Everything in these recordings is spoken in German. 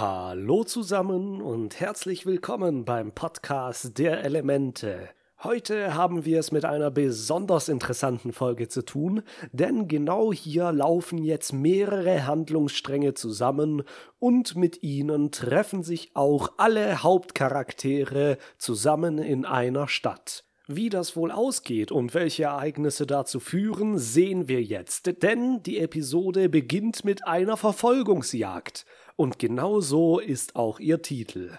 Hallo zusammen und herzlich willkommen beim Podcast der Elemente. Heute haben wir es mit einer besonders interessanten Folge zu tun, denn genau hier laufen jetzt mehrere Handlungsstränge zusammen und mit ihnen treffen sich auch alle Hauptcharaktere zusammen in einer Stadt. Wie das wohl ausgeht und welche Ereignisse dazu führen, sehen wir jetzt, denn die Episode beginnt mit einer Verfolgungsjagd. Und genau so ist auch ihr Titel.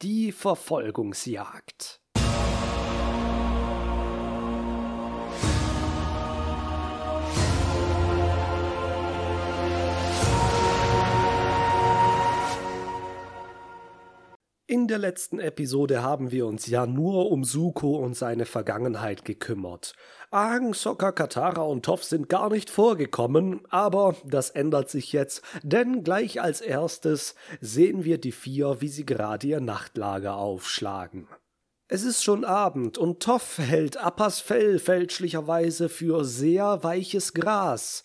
Die Verfolgungsjagd. In der letzten Episode haben wir uns ja nur um Suko und seine Vergangenheit gekümmert. Aang, Sokka, Katara und Toph sind gar nicht vorgekommen, aber das ändert sich jetzt, denn gleich als erstes sehen wir die vier, wie sie gerade ihr Nachtlager aufschlagen. Es ist schon Abend und Toph hält Appas Fell fälschlicherweise für sehr weiches Gras.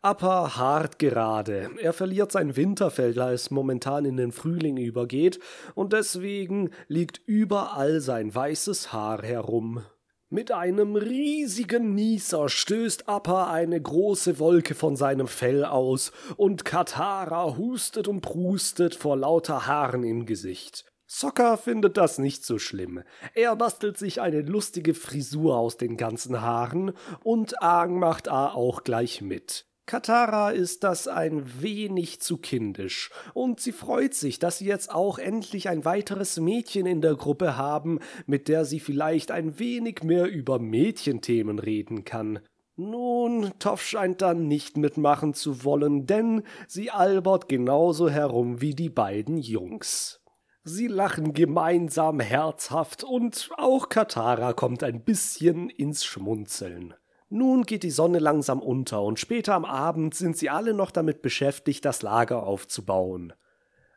Appa hart gerade. Er verliert sein Winterfell, da es momentan in den Frühling übergeht, und deswegen liegt überall sein weißes Haar herum. Mit einem riesigen Nieser stößt Appa eine große Wolke von seinem Fell aus, und Katara hustet und prustet vor lauter Haaren im Gesicht. Sokka findet das nicht so schlimm. Er bastelt sich eine lustige Frisur aus den ganzen Haaren und Aang macht A auch gleich mit. Katara ist das ein wenig zu kindisch, und sie freut sich, dass sie jetzt auch endlich ein weiteres Mädchen in der Gruppe haben, mit der sie vielleicht ein wenig mehr über Mädchenthemen reden kann. Nun, Toff scheint da nicht mitmachen zu wollen, denn sie albert genauso herum wie die beiden Jungs. Sie lachen gemeinsam herzhaft und auch Katara kommt ein bisschen ins Schmunzeln. Nun geht die Sonne langsam unter und später am Abend sind sie alle noch damit beschäftigt, das Lager aufzubauen.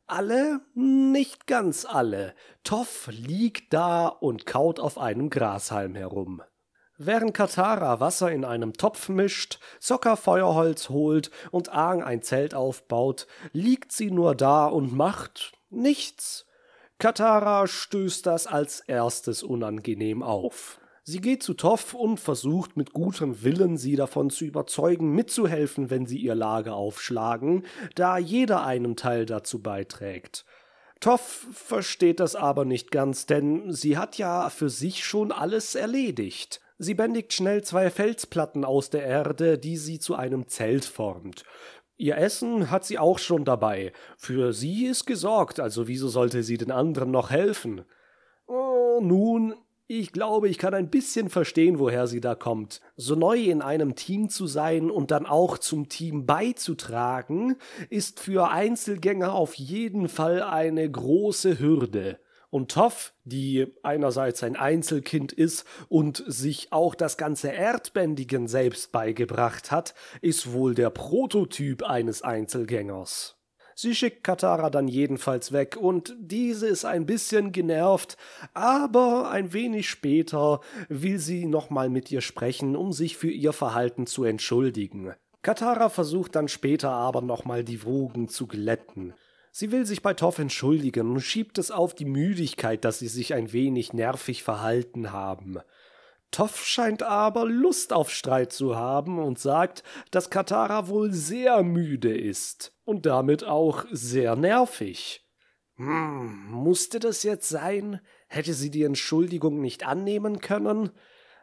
Alle? Nicht ganz alle. Toff liegt da und kaut auf einem Grashalm herum. Während Katara Wasser in einem Topf mischt, Sokka Feuerholz holt und Aang ein Zelt aufbaut, liegt sie nur da und macht nichts. Katara stößt das als erstes unangenehm auf. Sie geht zu Toff und versucht mit gutem Willen, sie davon zu überzeugen, mitzuhelfen, wenn sie ihr Lager aufschlagen, da jeder einen Teil dazu beiträgt. Toff versteht das aber nicht ganz, denn sie hat ja für sich schon alles erledigt. Sie bändigt schnell zwei Felsplatten aus der Erde, die sie zu einem Zelt formt. Ihr Essen hat sie auch schon dabei. Für sie ist gesorgt, also wieso sollte sie den anderen noch helfen? Oh, nun, ich glaube, ich kann ein bisschen verstehen, woher sie da kommt. So neu in einem Team zu sein und dann auch zum Team beizutragen, ist für Einzelgänger auf jeden Fall eine große Hürde. Und Toff, die einerseits ein Einzelkind ist und sich auch das ganze Erdbändigen selbst beigebracht hat, ist wohl der Prototyp eines Einzelgängers. Sie schickt Katara dann jedenfalls weg und diese ist ein bisschen genervt, aber ein wenig später will sie nochmal mit ihr sprechen, um sich für ihr Verhalten zu entschuldigen. Katara versucht dann später aber nochmal die Wogen zu glätten. Sie will sich bei Toff entschuldigen und schiebt es auf die Müdigkeit, dass sie sich ein wenig nervig verhalten haben. Toff scheint aber Lust auf Streit zu haben und sagt, dass Katara wohl sehr müde ist und damit auch sehr nervig. Hm, musste das jetzt sein? Hätte sie die Entschuldigung nicht annehmen können?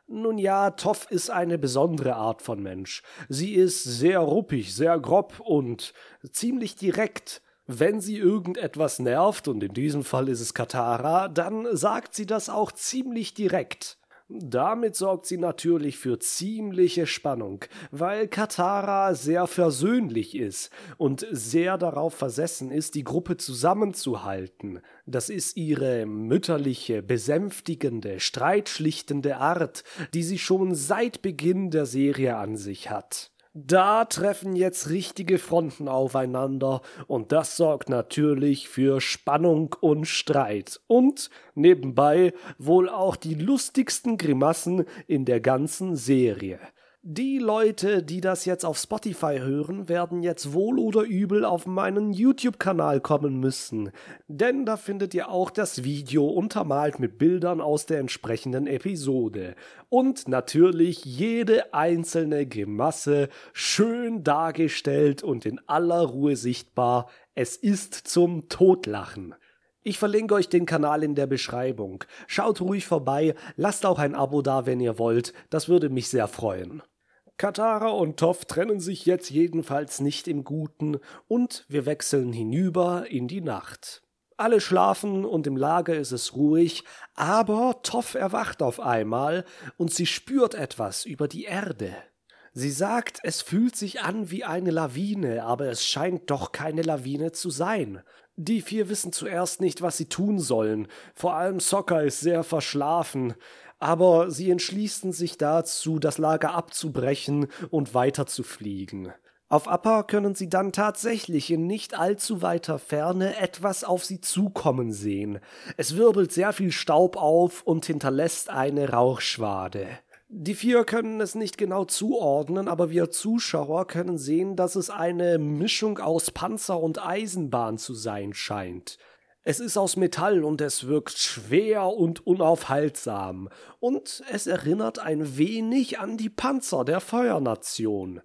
Nun ja, Toff ist eine besondere Art von Mensch. Sie ist sehr ruppig, sehr grob und ziemlich direkt. Wenn sie irgendetwas nervt, und in diesem Fall ist es Katara, dann sagt sie das auch ziemlich direkt. Damit sorgt sie natürlich für ziemliche Spannung, weil Katara sehr versöhnlich ist und sehr darauf versessen ist, die Gruppe zusammenzuhalten. Das ist ihre mütterliche, besänftigende, streitschlichtende Art, die sie schon seit Beginn der Serie an sich hat. Da treffen jetzt richtige Fronten aufeinander und das sorgt natürlich für Spannung und Streit und nebenbei wohl auch die lustigsten Grimassen in der ganzen Serie. Die Leute, die das jetzt auf Spotify hören, werden jetzt wohl oder übel auf meinen YouTube-Kanal kommen müssen, denn da findet ihr auch das Video untermalt mit Bildern aus der entsprechenden Episode und natürlich jede einzelne Gemasse schön dargestellt und in aller Ruhe sichtbar. Es ist zum Totlachen. Ich verlinke euch den Kanal in der Beschreibung. Schaut ruhig vorbei, lasst auch ein Abo da, wenn ihr wollt, das würde mich sehr freuen. Katara und Toff trennen sich jetzt jedenfalls nicht im Guten und wir wechseln hinüber in die Nacht. Alle schlafen und im Lager ist es ruhig, aber Toff erwacht auf einmal und sie spürt etwas über die Erde. Sie sagt, es fühlt sich an wie eine Lawine, aber es scheint doch keine Lawine zu sein. Die vier wissen zuerst nicht, was sie tun sollen. Vor allem Soccer ist sehr verschlafen aber sie entschließen sich dazu, das Lager abzubrechen und weiterzufliegen. Auf Appa können sie dann tatsächlich in nicht allzu weiter Ferne etwas auf sie zukommen sehen. Es wirbelt sehr viel Staub auf und hinterlässt eine Rauchschwade. Die vier können es nicht genau zuordnen, aber wir Zuschauer können sehen, dass es eine Mischung aus Panzer und Eisenbahn zu sein scheint. Es ist aus Metall und es wirkt schwer und unaufhaltsam, und es erinnert ein wenig an die Panzer der Feuernation.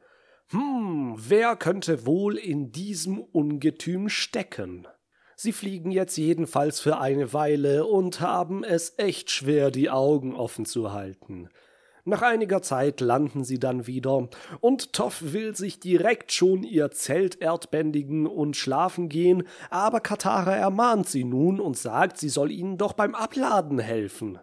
Hm, wer könnte wohl in diesem Ungetüm stecken? Sie fliegen jetzt jedenfalls für eine Weile und haben es echt schwer, die Augen offen zu halten. Nach einiger Zeit landen sie dann wieder, und Toff will sich direkt schon ihr Zelt erdbändigen und schlafen gehen, aber Katara ermahnt sie nun und sagt, sie soll ihnen doch beim Abladen helfen.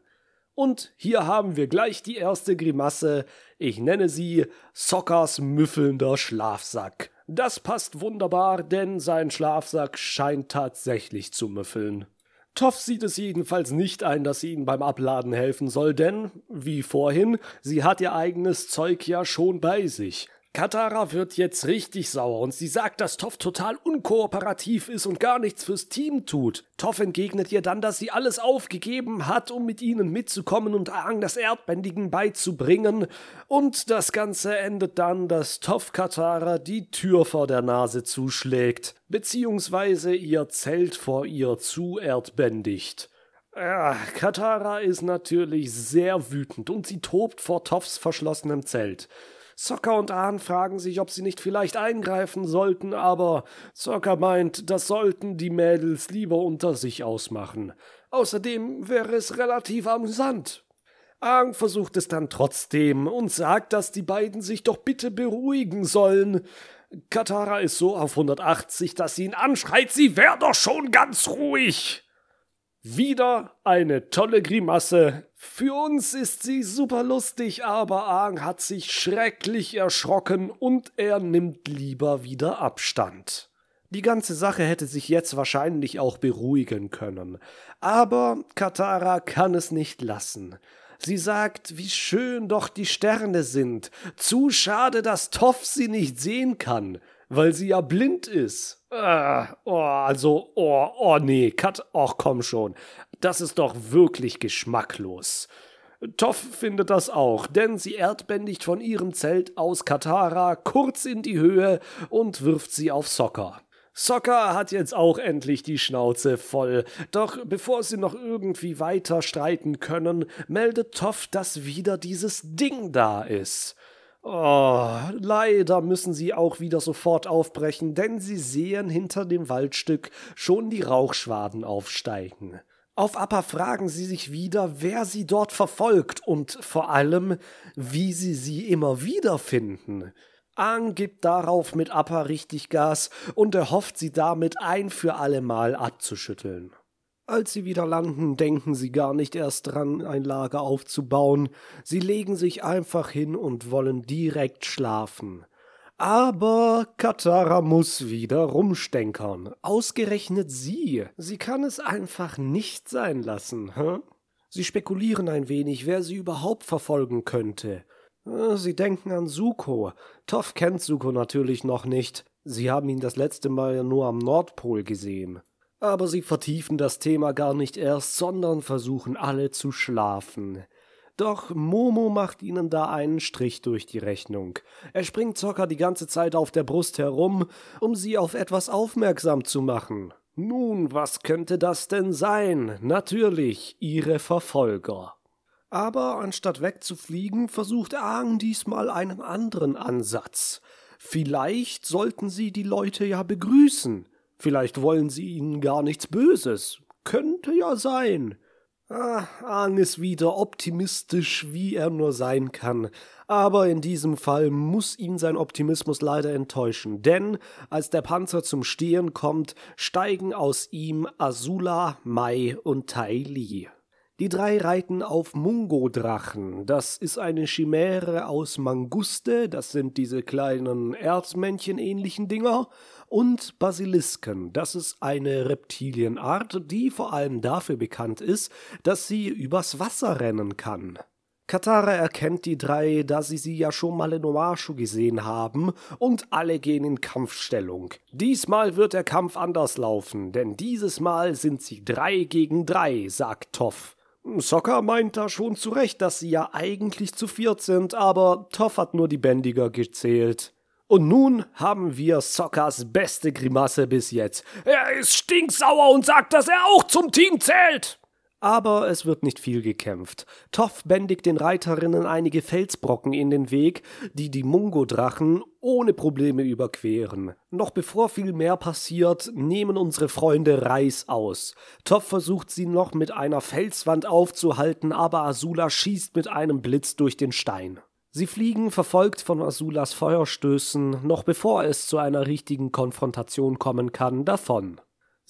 Und hier haben wir gleich die erste Grimasse, ich nenne sie Sockers müffelnder Schlafsack. Das passt wunderbar, denn sein Schlafsack scheint tatsächlich zu müffeln. Toff sieht es jedenfalls nicht ein, dass sie ihnen beim Abladen helfen soll, denn, wie vorhin, sie hat ihr eigenes Zeug ja schon bei sich. Katara wird jetzt richtig sauer und sie sagt, dass Toff total unkooperativ ist und gar nichts fürs Team tut. Toff entgegnet ihr dann, dass sie alles aufgegeben hat, um mit ihnen mitzukommen und Aang das Erdbändigen beizubringen. Und das Ganze endet dann, dass Toff Katara die Tür vor der Nase zuschlägt, beziehungsweise ihr Zelt vor ihr zu erdbändigt. Ja, Katara ist natürlich sehr wütend und sie tobt vor Toffs verschlossenem Zelt. Zocker und Ahn fragen sich, ob sie nicht vielleicht eingreifen sollten, aber Zocker meint, das sollten die Mädels lieber unter sich ausmachen. Außerdem wäre es relativ amüsant. Aang versucht es dann trotzdem und sagt, dass die beiden sich doch bitte beruhigen sollen. Katara ist so auf 180, dass sie ihn anschreit, sie wär doch schon ganz ruhig. Wieder eine tolle Grimasse. Für uns ist sie super lustig, aber Aang hat sich schrecklich erschrocken und er nimmt lieber wieder Abstand. Die ganze Sache hätte sich jetzt wahrscheinlich auch beruhigen können. Aber Katara kann es nicht lassen. Sie sagt, wie schön doch die Sterne sind. Zu schade, dass Toff sie nicht sehen kann, weil sie ja blind ist. Äh, oh, also, oh, oh nee, Kat, ach komm schon. Das ist doch wirklich geschmacklos. Toff findet das auch, denn sie erdbändigt von ihrem Zelt aus Katara kurz in die Höhe und wirft sie auf Soccer. Soccer hat jetzt auch endlich die Schnauze voll, doch bevor sie noch irgendwie weiter streiten können, meldet Toff, dass wieder dieses Ding da ist. Oh, leider müssen sie auch wieder sofort aufbrechen, denn sie sehen hinter dem Waldstück schon die Rauchschwaden aufsteigen. Auf Appa fragen sie sich wieder, wer sie dort verfolgt und vor allem, wie sie sie immer wieder finden. Aang gibt darauf mit Appa richtig Gas und erhofft sie damit ein für allemal abzuschütteln. Als sie wieder landen, denken sie gar nicht erst dran, ein Lager aufzubauen. Sie legen sich einfach hin und wollen direkt schlafen. Aber Katara muss wieder rumstenkern. Ausgerechnet sie. Sie kann es einfach nicht sein lassen, hä? Sie spekulieren ein wenig, wer sie überhaupt verfolgen könnte. Äh, sie denken an Suko. Toff kennt Suko natürlich noch nicht. Sie haben ihn das letzte Mal nur am Nordpol gesehen. Aber sie vertiefen das Thema gar nicht erst, sondern versuchen alle zu schlafen. Doch Momo macht ihnen da einen Strich durch die Rechnung. Er springt Zocker die ganze Zeit auf der Brust herum, um sie auf etwas aufmerksam zu machen. Nun, was könnte das denn sein? Natürlich, ihre Verfolger. Aber anstatt wegzufliegen, versucht Aang diesmal einen anderen Ansatz. Vielleicht sollten sie die Leute ja begrüßen. Vielleicht wollen sie ihnen gar nichts Böses. Könnte ja sein. Ah, Aang ist wieder optimistisch, wie er nur sein kann. Aber in diesem Fall muss ihn sein Optimismus leider enttäuschen, denn als der Panzer zum Stehen kommt, steigen aus ihm Azula, Mai und Tai Li. Die drei reiten auf Mungo-Drachen. Das ist eine Chimäre aus Manguste, das sind diese kleinen Erzmännchen-ähnlichen Dinger, und Basilisken. Das ist eine Reptilienart, die vor allem dafür bekannt ist, dass sie übers Wasser rennen kann. Katara erkennt die drei, da sie sie ja schon mal in Omashu gesehen haben, und alle gehen in Kampfstellung. Diesmal wird der Kampf anders laufen, denn dieses Mal sind sie drei gegen drei, sagt Toff. Sokka meint da schon zu Recht, dass sie ja eigentlich zu viert sind, aber Toff hat nur die Bändiger gezählt. Und nun haben wir Sokkas beste Grimasse bis jetzt. Er ist stinksauer und sagt, dass er auch zum Team zählt. Aber es wird nicht viel gekämpft. Toff bändigt den Reiterinnen einige Felsbrocken in den Weg, die die Mungo-Drachen ohne Probleme überqueren. Noch bevor viel mehr passiert, nehmen unsere Freunde Reis aus. Toff versucht sie noch mit einer Felswand aufzuhalten, aber Azula schießt mit einem Blitz durch den Stein. Sie fliegen, verfolgt von Azulas Feuerstößen, noch bevor es zu einer richtigen Konfrontation kommen kann, davon.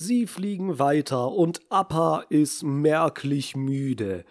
Sie fliegen weiter und Appa ist merklich müde.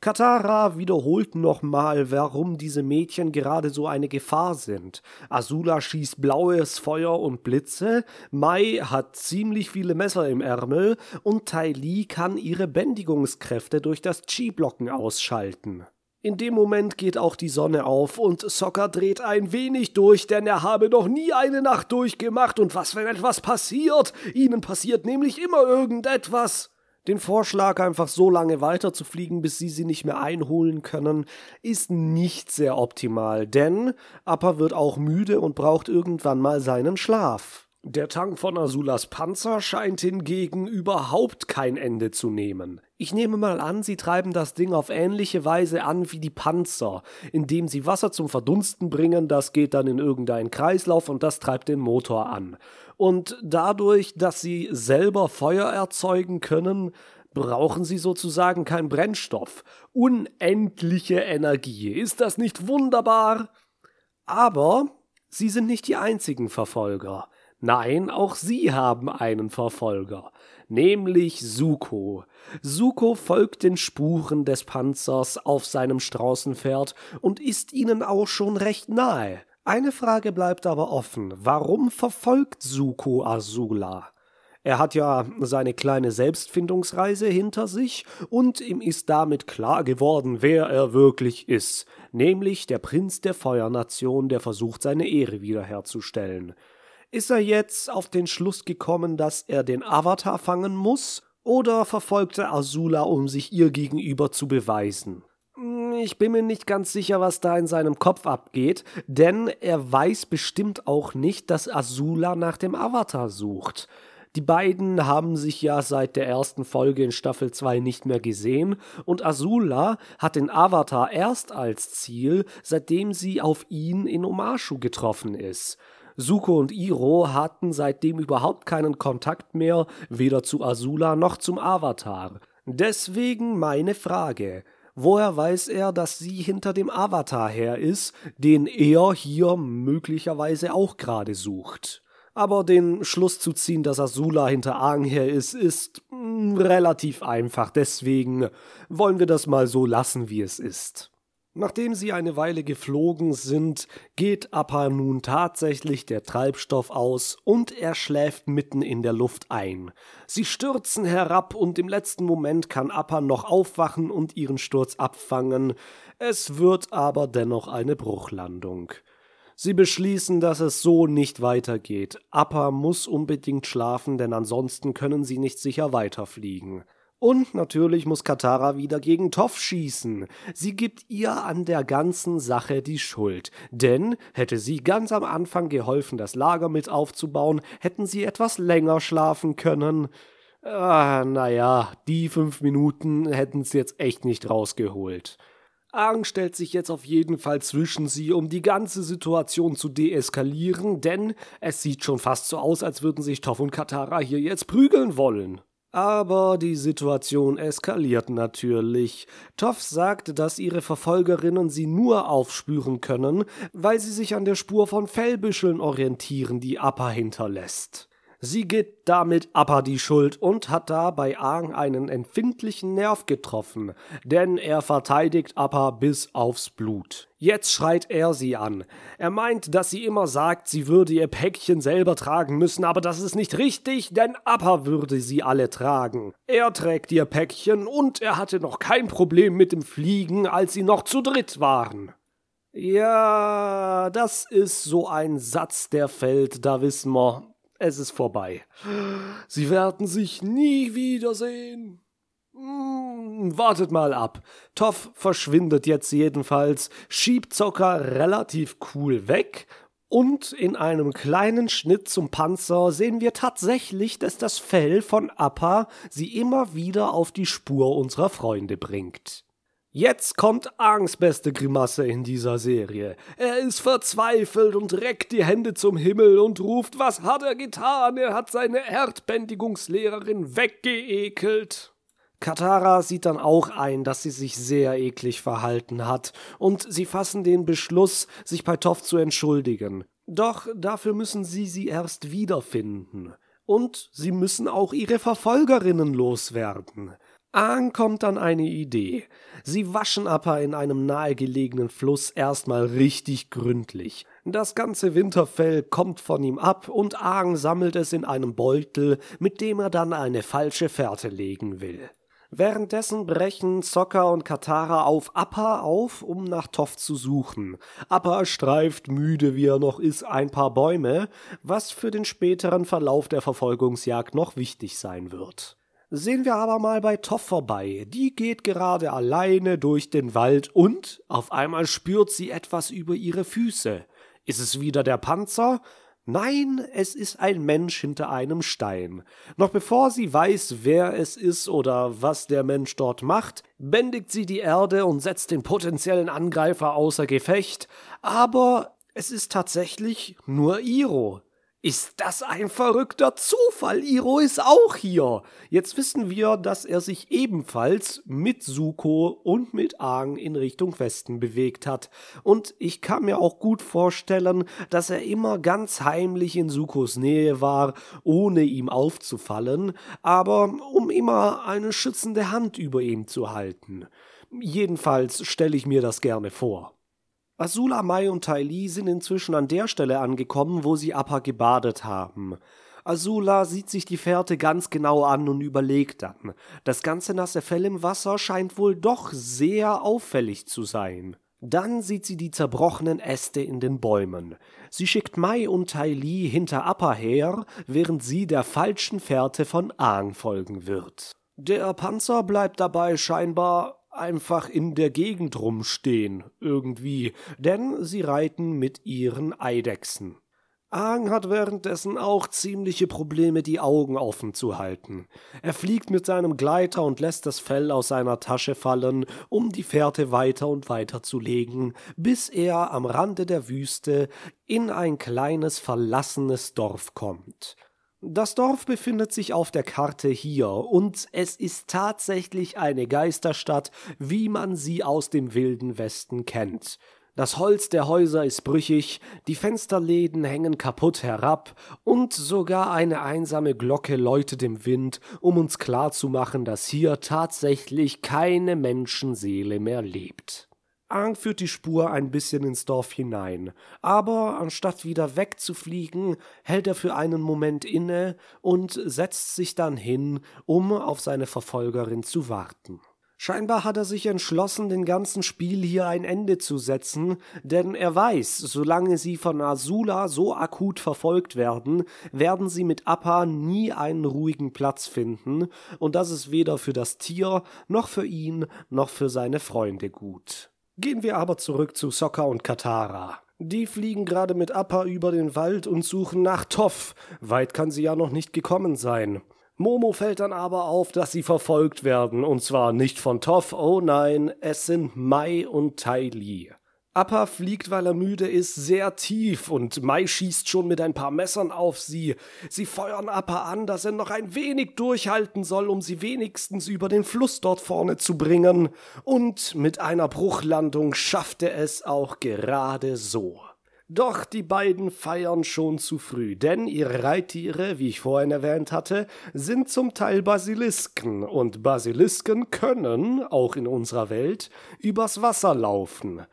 Katara wiederholt nochmal, warum diese Mädchen gerade so eine Gefahr sind. Azula schießt blaues Feuer und Blitze, Mai hat ziemlich viele Messer im Ärmel und Tai Li kann ihre Bändigungskräfte durch das Chi-Blocken ausschalten. In dem Moment geht auch die Sonne auf und Sokka dreht ein wenig durch, denn er habe noch nie eine Nacht durchgemacht und was, wenn etwas passiert? Ihnen passiert nämlich immer irgendetwas. Den Vorschlag, einfach so lange weiterzufliegen, bis sie sie nicht mehr einholen können, ist nicht sehr optimal, denn Appa wird auch müde und braucht irgendwann mal seinen Schlaf. Der Tank von Azulas Panzer scheint hingegen überhaupt kein Ende zu nehmen. Ich nehme mal an, sie treiben das Ding auf ähnliche Weise an wie die Panzer, indem sie Wasser zum Verdunsten bringen, das geht dann in irgendeinen Kreislauf und das treibt den Motor an. Und dadurch, dass sie selber Feuer erzeugen können, brauchen sie sozusagen keinen Brennstoff. Unendliche Energie. Ist das nicht wunderbar? Aber sie sind nicht die einzigen Verfolger. Nein, auch sie haben einen Verfolger, nämlich Suko. Suko folgt den Spuren des Panzers auf seinem Straußenpferd und ist ihnen auch schon recht nahe. Eine Frage bleibt aber offen. Warum verfolgt Suko Azula? Er hat ja seine kleine Selbstfindungsreise hinter sich und ihm ist damit klar geworden, wer er wirklich ist, nämlich der Prinz der Feuernation, der versucht, seine Ehre wiederherzustellen. Ist er jetzt auf den Schluss gekommen, dass er den Avatar fangen muss? Oder verfolgt er Azula, um sich ihr gegenüber zu beweisen? Hm, ich bin mir nicht ganz sicher, was da in seinem Kopf abgeht, denn er weiß bestimmt auch nicht, dass Azula nach dem Avatar sucht. Die beiden haben sich ja seit der ersten Folge in Staffel 2 nicht mehr gesehen und Azula hat den Avatar erst als Ziel, seitdem sie auf ihn in Omashu getroffen ist. Suko und Iro hatten seitdem überhaupt keinen Kontakt mehr, weder zu Azula noch zum Avatar. Deswegen meine Frage. Woher weiß er, dass sie hinter dem Avatar her ist, den er hier möglicherweise auch gerade sucht? Aber den Schluss zu ziehen, dass Azula hinter Aang her ist, ist hm, relativ einfach. Deswegen wollen wir das mal so lassen, wie es ist. Nachdem sie eine Weile geflogen sind, geht Appa nun tatsächlich der Treibstoff aus und er schläft mitten in der Luft ein. Sie stürzen herab und im letzten Moment kann Appa noch aufwachen und ihren Sturz abfangen. Es wird aber dennoch eine Bruchlandung. Sie beschließen, dass es so nicht weitergeht. Appa muss unbedingt schlafen, denn ansonsten können sie nicht sicher weiterfliegen. Und natürlich muss Katara wieder gegen Toff schießen. Sie gibt ihr an der ganzen Sache die Schuld. Denn hätte sie ganz am Anfang geholfen, das Lager mit aufzubauen, hätten sie etwas länger schlafen können. Ah, naja, die fünf Minuten hätten's jetzt echt nicht rausgeholt. Aang stellt sich jetzt auf jeden Fall zwischen sie, um die ganze Situation zu deeskalieren, denn es sieht schon fast so aus, als würden sich Toff und Katara hier jetzt prügeln wollen. Aber die Situation eskaliert natürlich. Toff sagt, dass ihre Verfolgerinnen sie nur aufspüren können, weil sie sich an der Spur von Fellbüscheln orientieren, die Appa hinterlässt. Sie gibt damit Appa die Schuld und hat da bei Aang einen empfindlichen Nerv getroffen, denn er verteidigt Appa bis aufs Blut. Jetzt schreit er sie an. Er meint, dass sie immer sagt, sie würde ihr Päckchen selber tragen müssen, aber das ist nicht richtig, denn Appa würde sie alle tragen. Er trägt ihr Päckchen und er hatte noch kein Problem mit dem Fliegen, als sie noch zu dritt waren. Ja, das ist so ein Satz, der fällt, da wissen wir, es ist vorbei. Sie werden sich nie wiedersehen. Hm, wartet mal ab. Toff verschwindet jetzt jedenfalls, schiebt Zocker relativ cool weg und in einem kleinen Schnitt zum Panzer sehen wir tatsächlich, dass das Fell von Appa sie immer wieder auf die Spur unserer Freunde bringt. Jetzt kommt Angs beste Grimasse in dieser Serie. Er ist verzweifelt und reckt die Hände zum Himmel und ruft, was hat er getan? Er hat seine Erdbändigungslehrerin weggeekelt. Katara sieht dann auch ein, dass sie sich sehr eklig verhalten hat, und sie fassen den Beschluss, sich bei Toff zu entschuldigen. Doch dafür müssen sie sie erst wiederfinden. Und sie müssen auch ihre Verfolgerinnen loswerden. Aang kommt dann eine Idee. Sie waschen Appa in einem nahegelegenen Fluss erstmal richtig gründlich. Das ganze Winterfell kommt von ihm ab und Aang sammelt es in einem Beutel, mit dem er dann eine falsche Fährte legen will. Währenddessen brechen Sokka und Katara auf Appa auf, um nach Toff zu suchen. Appa streift, müde wie er noch ist, ein paar Bäume, was für den späteren Verlauf der Verfolgungsjagd noch wichtig sein wird. Sehen wir aber mal bei Toff vorbei. Die geht gerade alleine durch den Wald und auf einmal spürt sie etwas über ihre Füße. Ist es wieder der Panzer? Nein, es ist ein Mensch hinter einem Stein. Noch bevor sie weiß, wer es ist oder was der Mensch dort macht, bändigt sie die Erde und setzt den potenziellen Angreifer außer Gefecht, aber es ist tatsächlich nur Iro. Ist das ein verrückter Zufall? Iro ist auch hier. Jetzt wissen wir, dass er sich ebenfalls mit Suko und mit Aang in Richtung Westen bewegt hat. Und ich kann mir auch gut vorstellen, dass er immer ganz heimlich in Sukos Nähe war, ohne ihm aufzufallen, aber um immer eine schützende Hand über ihm zu halten. Jedenfalls stelle ich mir das gerne vor. Azula, Mai und Tai Li sind inzwischen an der Stelle angekommen, wo sie Appa gebadet haben. Azula sieht sich die Fährte ganz genau an und überlegt dann. Das ganze nasse Fell im Wasser scheint wohl doch sehr auffällig zu sein. Dann sieht sie die zerbrochenen Äste in den Bäumen. Sie schickt Mai und Tai Li hinter Appa her, während sie der falschen Fährte von Aang folgen wird. Der Panzer bleibt dabei scheinbar einfach in der Gegend rumstehen, irgendwie, denn sie reiten mit ihren Eidechsen. Aang hat währenddessen auch ziemliche Probleme, die Augen offen zu halten. Er fliegt mit seinem Gleiter und lässt das Fell aus seiner Tasche fallen, um die Fährte weiter und weiter zu legen, bis er am Rande der Wüste in ein kleines verlassenes Dorf kommt. Das Dorf befindet sich auf der Karte hier und es ist tatsächlich eine Geisterstadt, wie man sie aus dem wilden Westen kennt. Das Holz der Häuser ist brüchig, die Fensterläden hängen kaputt herab und sogar eine einsame Glocke läutet im Wind, um uns klarzumachen, dass hier tatsächlich keine Menschenseele mehr lebt. Aang führt die Spur ein bisschen ins Dorf hinein, aber anstatt wieder wegzufliegen, hält er für einen Moment inne und setzt sich dann hin, um auf seine Verfolgerin zu warten. Scheinbar hat er sich entschlossen, den ganzen Spiel hier ein Ende zu setzen, denn er weiß, solange sie von Azula so akut verfolgt werden, werden sie mit Appa nie einen ruhigen Platz finden, und das ist weder für das Tier, noch für ihn, noch für seine Freunde gut. Gehen wir aber zurück zu Sokka und Katara. Die fliegen gerade mit Appa über den Wald und suchen nach Toff. Weit kann sie ja noch nicht gekommen sein. Momo fällt dann aber auf, dass sie verfolgt werden, und zwar nicht von Toff, oh nein, es sind Mai und Tai Li. Appa fliegt, weil er müde ist, sehr tief und Mai schießt schon mit ein paar Messern auf sie. Sie feuern Appa an, dass er noch ein wenig durchhalten soll, um sie wenigstens über den Fluss dort vorne zu bringen. Und mit einer Bruchlandung schafft er es auch gerade so. Doch die beiden feiern schon zu früh, denn ihre Reittiere, wie ich vorhin erwähnt hatte, sind zum Teil Basilisken, und Basilisken können, auch in unserer Welt, übers Wasser laufen.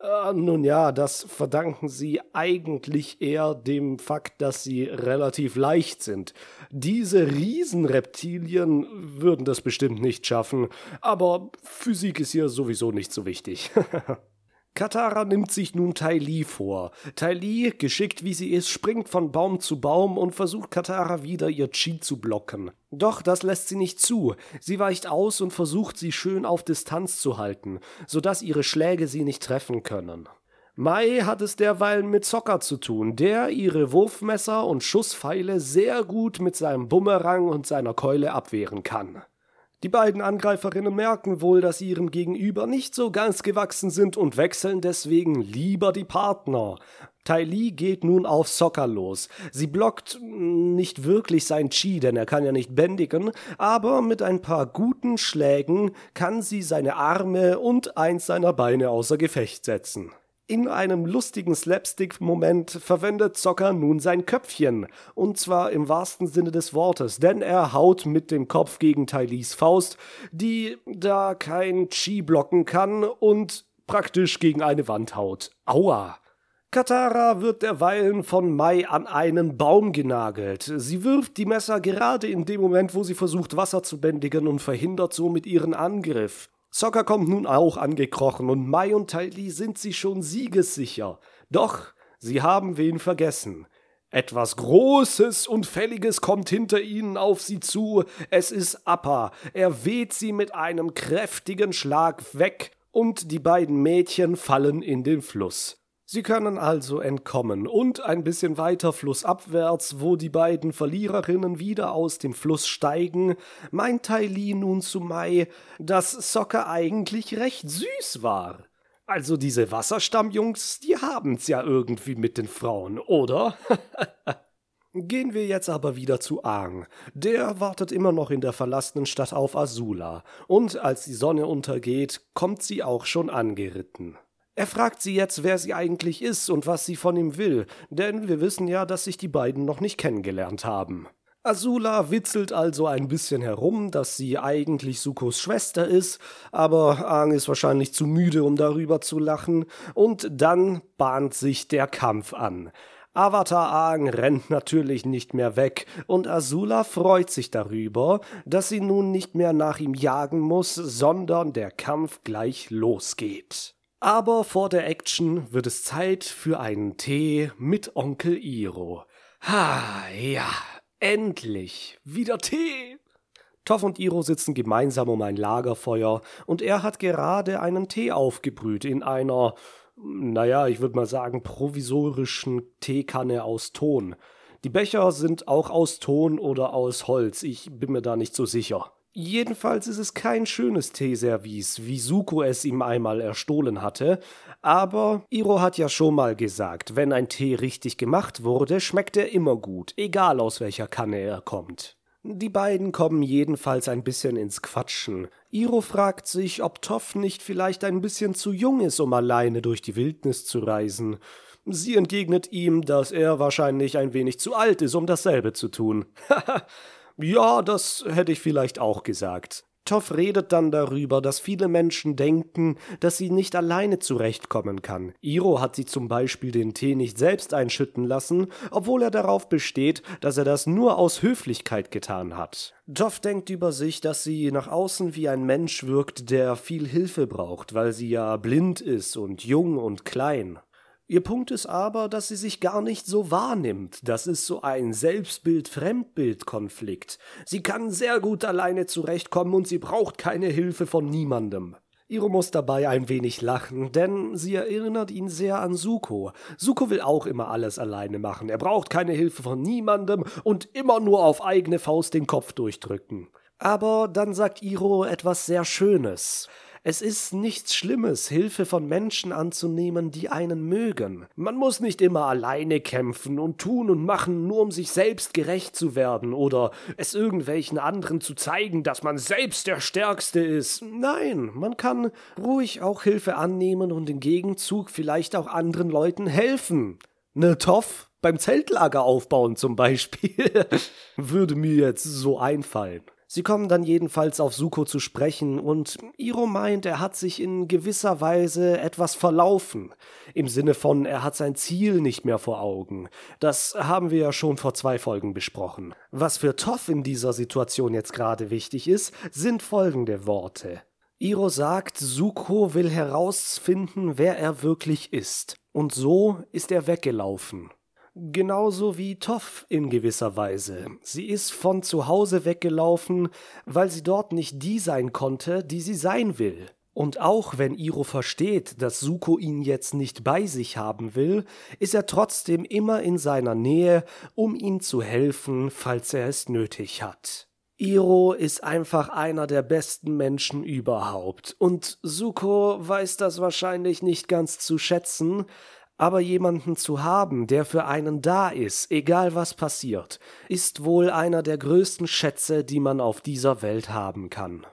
Äh, nun ja, das verdanken sie eigentlich eher dem Fakt, dass sie relativ leicht sind. Diese Riesenreptilien würden das bestimmt nicht schaffen, aber Physik ist hier sowieso nicht so wichtig. Katara nimmt sich nun Tai Li vor. Tai Li, geschickt wie sie ist, springt von Baum zu Baum und versucht Katara wieder ihr Chi zu blocken. Doch das lässt sie nicht zu. Sie weicht aus und versucht sie schön auf Distanz zu halten, sodass ihre Schläge sie nicht treffen können. Mai hat es derweil mit Zocker zu tun, der ihre Wurfmesser und Schusspfeile sehr gut mit seinem Bumerang und seiner Keule abwehren kann. Die beiden Angreiferinnen merken wohl, dass sie ihrem Gegenüber nicht so ganz gewachsen sind und wechseln deswegen lieber die Partner. Tai Li geht nun auf Sokka los. Sie blockt nicht wirklich sein Chi, denn er kann ja nicht bändigen, aber mit ein paar guten Schlägen kann sie seine Arme und eins seiner Beine außer Gefecht setzen. In einem lustigen Slapstick-Moment verwendet Zocker nun sein Köpfchen. Und zwar im wahrsten Sinne des Wortes, denn er haut mit dem Kopf gegen Tylees Faust, die da kein Chi blocken kann und praktisch gegen eine Wand haut. Aua! Katara wird derweilen von Mai an einen Baum genagelt. Sie wirft die Messer gerade in dem Moment, wo sie versucht, Wasser zu bändigen und verhindert somit ihren Angriff. Soccer kommt nun auch angekrochen und Mai und Tylee sind sie schon siegessicher. Doch sie haben wen vergessen. Etwas Großes und Fälliges kommt hinter ihnen auf sie zu. Es ist Appa. Er weht sie mit einem kräftigen Schlag weg und die beiden Mädchen fallen in den Fluss. Sie können also entkommen und ein bisschen weiter flussabwärts, wo die beiden Verliererinnen wieder aus dem Fluss steigen, meint Tylee nun zu Mai, dass Soccer eigentlich recht süß war. Also diese Wasserstammjungs, die haben's ja irgendwie mit den Frauen, oder? Gehen wir jetzt aber wieder zu Aang. Der wartet immer noch in der verlassenen Stadt auf Azula, und als die Sonne untergeht, kommt sie auch schon angeritten. Er fragt sie jetzt, wer sie eigentlich ist und was sie von ihm will, denn wir wissen ja, dass sich die beiden noch nicht kennengelernt haben. Azula witzelt also ein bisschen herum, dass sie eigentlich Sukos Schwester ist, aber Aang ist wahrscheinlich zu müde, um darüber zu lachen, und dann bahnt sich der Kampf an. Avatar Aang rennt natürlich nicht mehr weg, und Azula freut sich darüber, dass sie nun nicht mehr nach ihm jagen muss, sondern der Kampf gleich losgeht. Aber vor der Action wird es Zeit für einen Tee mit Onkel Iro. Ha, ja, endlich wieder Tee. Toff und Iro sitzen gemeinsam um ein Lagerfeuer und er hat gerade einen Tee aufgebrüht in einer, naja, ich würde mal sagen, provisorischen Teekanne aus Ton. Die Becher sind auch aus Ton oder aus Holz, ich bin mir da nicht so sicher. Jedenfalls ist es kein schönes Teeservice, wie Suko es ihm einmal erstohlen hatte, aber Iro hat ja schon mal gesagt, wenn ein Tee richtig gemacht wurde, schmeckt er immer gut, egal aus welcher Kanne er kommt. Die beiden kommen jedenfalls ein bisschen ins Quatschen. Iro fragt sich, ob Toff nicht vielleicht ein bisschen zu jung ist, um alleine durch die Wildnis zu reisen. Sie entgegnet ihm, dass er wahrscheinlich ein wenig zu alt ist, um dasselbe zu tun. Ja, das hätte ich vielleicht auch gesagt. Toff redet dann darüber, dass viele Menschen denken, dass sie nicht alleine zurechtkommen kann. Iro hat sie zum Beispiel den Tee nicht selbst einschütten lassen, obwohl er darauf besteht, dass er das nur aus Höflichkeit getan hat. Toff denkt über sich, dass sie nach außen wie ein Mensch wirkt, der viel Hilfe braucht, weil sie ja blind ist und jung und klein. Ihr Punkt ist aber, dass sie sich gar nicht so wahrnimmt. Das ist so ein Selbstbild-Fremdbild-Konflikt. Sie kann sehr gut alleine zurechtkommen und sie braucht keine Hilfe von niemandem. Iro muss dabei ein wenig lachen, denn sie erinnert ihn sehr an Suko. Suko will auch immer alles alleine machen. Er braucht keine Hilfe von niemandem und immer nur auf eigene Faust den Kopf durchdrücken. Aber dann sagt Iro etwas sehr Schönes. Es ist nichts Schlimmes, Hilfe von Menschen anzunehmen, die einen mögen. Man muss nicht immer alleine kämpfen und tun und machen, nur um sich selbst gerecht zu werden oder es irgendwelchen anderen zu zeigen, dass man selbst der Stärkste ist. Nein, man kann ruhig auch Hilfe annehmen und im Gegenzug vielleicht auch anderen Leuten helfen. Ne Toff? Beim Zeltlager aufbauen zum Beispiel. Würde mir jetzt so einfallen. Sie kommen dann jedenfalls auf Suko zu sprechen und Iro meint, er hat sich in gewisser Weise etwas verlaufen. Im Sinne von, er hat sein Ziel nicht mehr vor Augen. Das haben wir ja schon vor zwei Folgen besprochen. Was für Toff in dieser Situation jetzt gerade wichtig ist, sind folgende Worte. Iro sagt, Suko will herausfinden, wer er wirklich ist. Und so ist er weggelaufen. Genauso wie Toff in gewisser Weise. Sie ist von zu Hause weggelaufen, weil sie dort nicht die sein konnte, die sie sein will. Und auch wenn Iro versteht, dass Suko ihn jetzt nicht bei sich haben will, ist er trotzdem immer in seiner Nähe, um ihm zu helfen, falls er es nötig hat. Iro ist einfach einer der besten Menschen überhaupt, und Suko weiß das wahrscheinlich nicht ganz zu schätzen, aber jemanden zu haben, der für einen da ist, egal was passiert, ist wohl einer der größten Schätze, die man auf dieser Welt haben kann.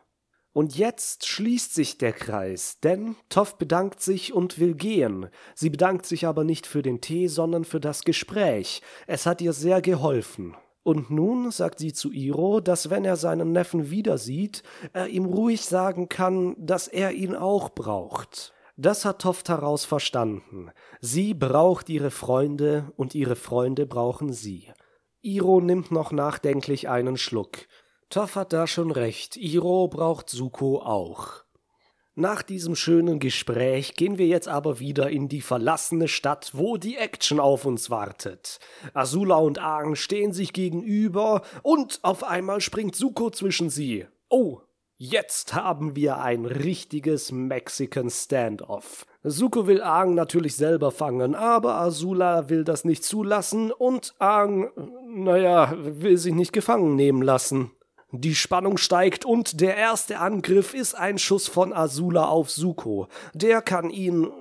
Und jetzt schließt sich der Kreis, denn Toff bedankt sich und will gehen. Sie bedankt sich aber nicht für den Tee, sondern für das Gespräch. Es hat ihr sehr geholfen. Und nun sagt sie zu Iro, dass wenn er seinen Neffen wieder sieht, er ihm ruhig sagen kann, dass er ihn auch braucht. Das hat Toftaraus verstanden. Sie braucht ihre Freunde und ihre Freunde brauchen sie. Iro nimmt noch nachdenklich einen Schluck. Toff hat da schon recht. Iro braucht Suko auch. Nach diesem schönen Gespräch gehen wir jetzt aber wieder in die verlassene Stadt, wo die Action auf uns wartet. Azula und Aang stehen sich gegenüber und auf einmal springt Suko zwischen sie. Oh, Jetzt haben wir ein richtiges Mexican Standoff. Suko will Aang natürlich selber fangen, aber Azula will das nicht zulassen und Aang, naja, will sich nicht gefangen nehmen lassen. Die Spannung steigt und der erste Angriff ist ein Schuss von Azula auf Suko. Der kann ihn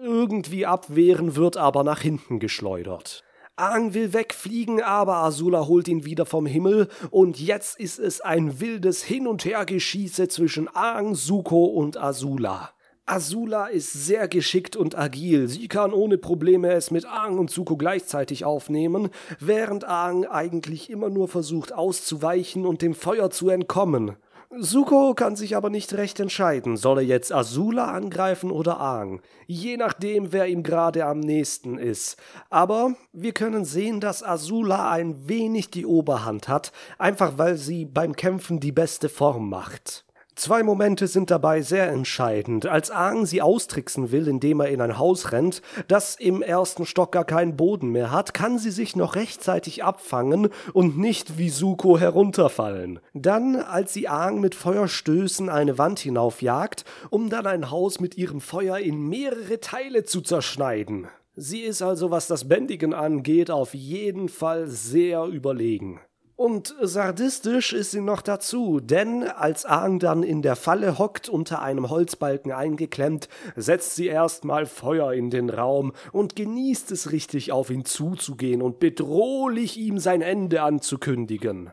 irgendwie abwehren, wird aber nach hinten geschleudert. Aang will wegfliegen, aber Azula holt ihn wieder vom Himmel und jetzt ist es ein wildes Hin- und Hergeschieße zwischen Aang, Suko und Azula. Azula ist sehr geschickt und agil. Sie kann ohne Probleme es mit Aang und Zuko gleichzeitig aufnehmen, während Aang eigentlich immer nur versucht auszuweichen und dem Feuer zu entkommen. Suko kann sich aber nicht recht entscheiden, soll er jetzt Azula angreifen oder Aang, je nachdem, wer ihm gerade am nächsten ist. Aber wir können sehen, dass Azula ein wenig die Oberhand hat, einfach weil sie beim Kämpfen die beste Form macht. Zwei Momente sind dabei sehr entscheidend. Als Aang sie austricksen will, indem er in ein Haus rennt, das im ersten Stock gar keinen Boden mehr hat, kann sie sich noch rechtzeitig abfangen und nicht wie Suko herunterfallen. Dann, als sie Aang mit Feuerstößen eine Wand hinaufjagt, um dann ein Haus mit ihrem Feuer in mehrere Teile zu zerschneiden. Sie ist also, was das Bändigen angeht, auf jeden Fall sehr überlegen. Und sardistisch ist sie noch dazu, denn als Aang dann in der Falle hockt, unter einem Holzbalken eingeklemmt, setzt sie erstmal Feuer in den Raum und genießt es richtig, auf ihn zuzugehen und bedrohlich ihm sein Ende anzukündigen.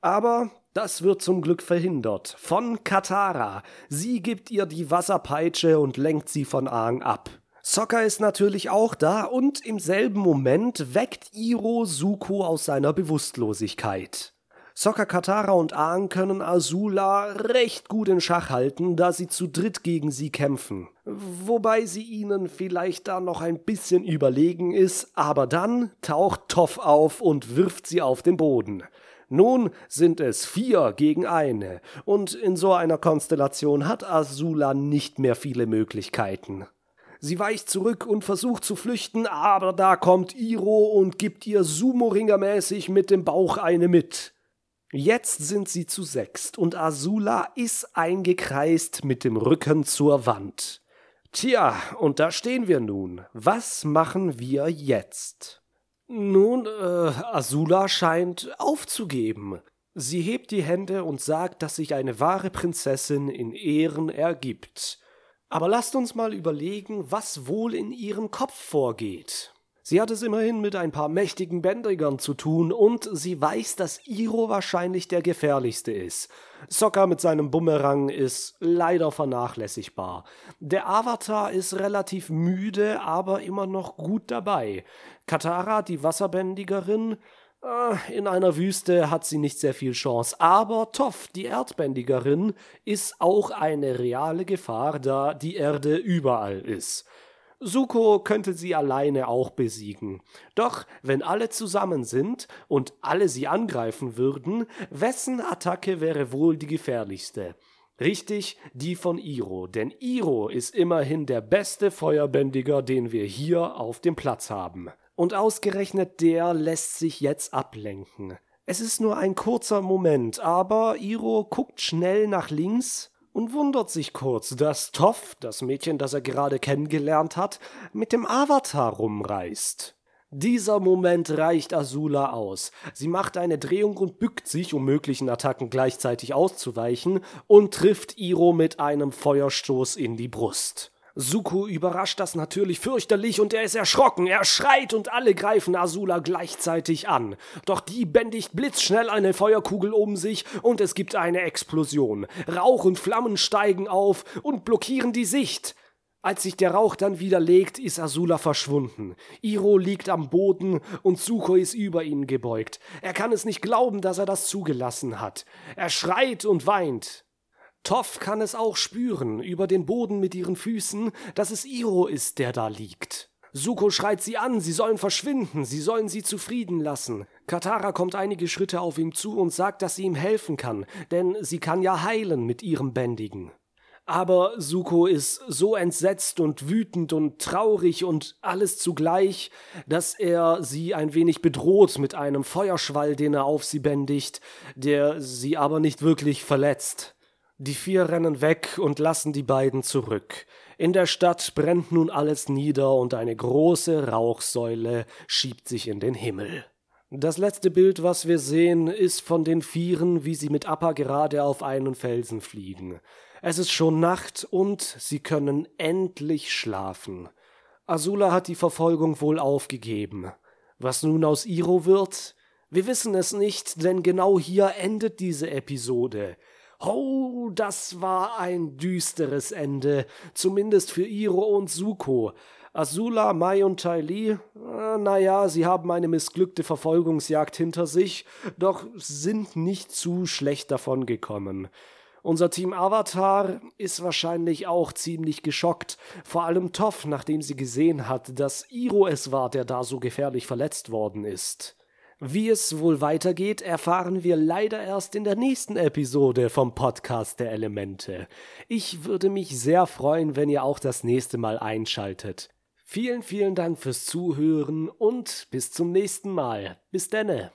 Aber das wird zum Glück verhindert. Von Katara. Sie gibt ihr die Wasserpeitsche und lenkt sie von Aang ab. Sokka ist natürlich auch da und im selben Moment weckt Iro Suko aus seiner Bewusstlosigkeit. Sokka Katara und Aang können Azula recht gut in Schach halten, da sie zu dritt gegen sie kämpfen. Wobei sie ihnen vielleicht da noch ein bisschen überlegen ist, aber dann taucht Toff auf und wirft sie auf den Boden. Nun sind es vier gegen eine, und in so einer Konstellation hat Azula nicht mehr viele Möglichkeiten. Sie weicht zurück und versucht zu flüchten, aber da kommt Iro und gibt ihr Sumo-Ringer-mäßig mit dem Bauch eine mit. Jetzt sind sie zu sechst und Azula ist eingekreist mit dem Rücken zur Wand. Tja, und da stehen wir nun. Was machen wir jetzt? Nun, äh, Azula scheint aufzugeben. Sie hebt die Hände und sagt, dass sich eine wahre Prinzessin in Ehren ergibt. Aber lasst uns mal überlegen, was wohl in ihrem Kopf vorgeht. Sie hat es immerhin mit ein paar mächtigen Bändigern zu tun und sie weiß, dass Iro wahrscheinlich der gefährlichste ist. Sokka mit seinem Bumerang ist leider vernachlässigbar. Der Avatar ist relativ müde, aber immer noch gut dabei. Katara, die Wasserbändigerin, in einer Wüste hat sie nicht sehr viel Chance, aber Toff, die Erdbändigerin, ist auch eine reale Gefahr, da die Erde überall ist. Suko könnte sie alleine auch besiegen. Doch wenn alle zusammen sind und alle sie angreifen würden, wessen Attacke wäre wohl die gefährlichste? Richtig, die von Iro, denn Iro ist immerhin der beste Feuerbändiger, den wir hier auf dem Platz haben. Und ausgerechnet der lässt sich jetzt ablenken. Es ist nur ein kurzer Moment, aber Iro guckt schnell nach links und wundert sich kurz, dass Toff, das Mädchen, das er gerade kennengelernt hat, mit dem Avatar rumreist. Dieser Moment reicht Azula aus. Sie macht eine Drehung und bückt sich, um möglichen Attacken gleichzeitig auszuweichen, und trifft Iro mit einem Feuerstoß in die Brust. Suko überrascht das natürlich fürchterlich und er ist erschrocken. Er schreit und alle greifen Azula gleichzeitig an. Doch die bändigt blitzschnell eine Feuerkugel um sich und es gibt eine Explosion. Rauch und Flammen steigen auf und blockieren die Sicht. Als sich der Rauch dann wieder legt, ist Azula verschwunden. Iro liegt am Boden und Suko ist über ihn gebeugt. Er kann es nicht glauben, dass er das zugelassen hat. Er schreit und weint. Toff kann es auch spüren, über den Boden mit ihren Füßen, dass es Iro ist, der da liegt. Suko schreit sie an, sie sollen verschwinden, sie sollen sie zufrieden lassen. Katara kommt einige Schritte auf ihm zu und sagt, dass sie ihm helfen kann, denn sie kann ja heilen mit ihrem Bändigen. Aber Suko ist so entsetzt und wütend und traurig und alles zugleich, dass er sie ein wenig bedroht mit einem Feuerschwall, den er auf sie bändigt, der sie aber nicht wirklich verletzt. Die vier rennen weg und lassen die beiden zurück. In der Stadt brennt nun alles nieder und eine große Rauchsäule schiebt sich in den Himmel. Das letzte Bild, was wir sehen, ist von den Vieren, wie sie mit Appa gerade auf einen Felsen fliegen. Es ist schon Nacht und sie können endlich schlafen. Azula hat die Verfolgung wohl aufgegeben. Was nun aus Iro wird? Wir wissen es nicht, denn genau hier endet diese Episode. Oh, das war ein düsteres Ende, zumindest für Iro und Suko. Azula, Mai und Tai Li, äh, naja, sie haben eine missglückte Verfolgungsjagd hinter sich, doch sind nicht zu schlecht davon gekommen. Unser Team Avatar ist wahrscheinlich auch ziemlich geschockt, vor allem Toff, nachdem sie gesehen hat, dass Iro es war, der da so gefährlich verletzt worden ist. Wie es wohl weitergeht, erfahren wir leider erst in der nächsten Episode vom Podcast der Elemente. Ich würde mich sehr freuen, wenn ihr auch das nächste Mal einschaltet. Vielen, vielen Dank fürs Zuhören und bis zum nächsten Mal. Bis denne.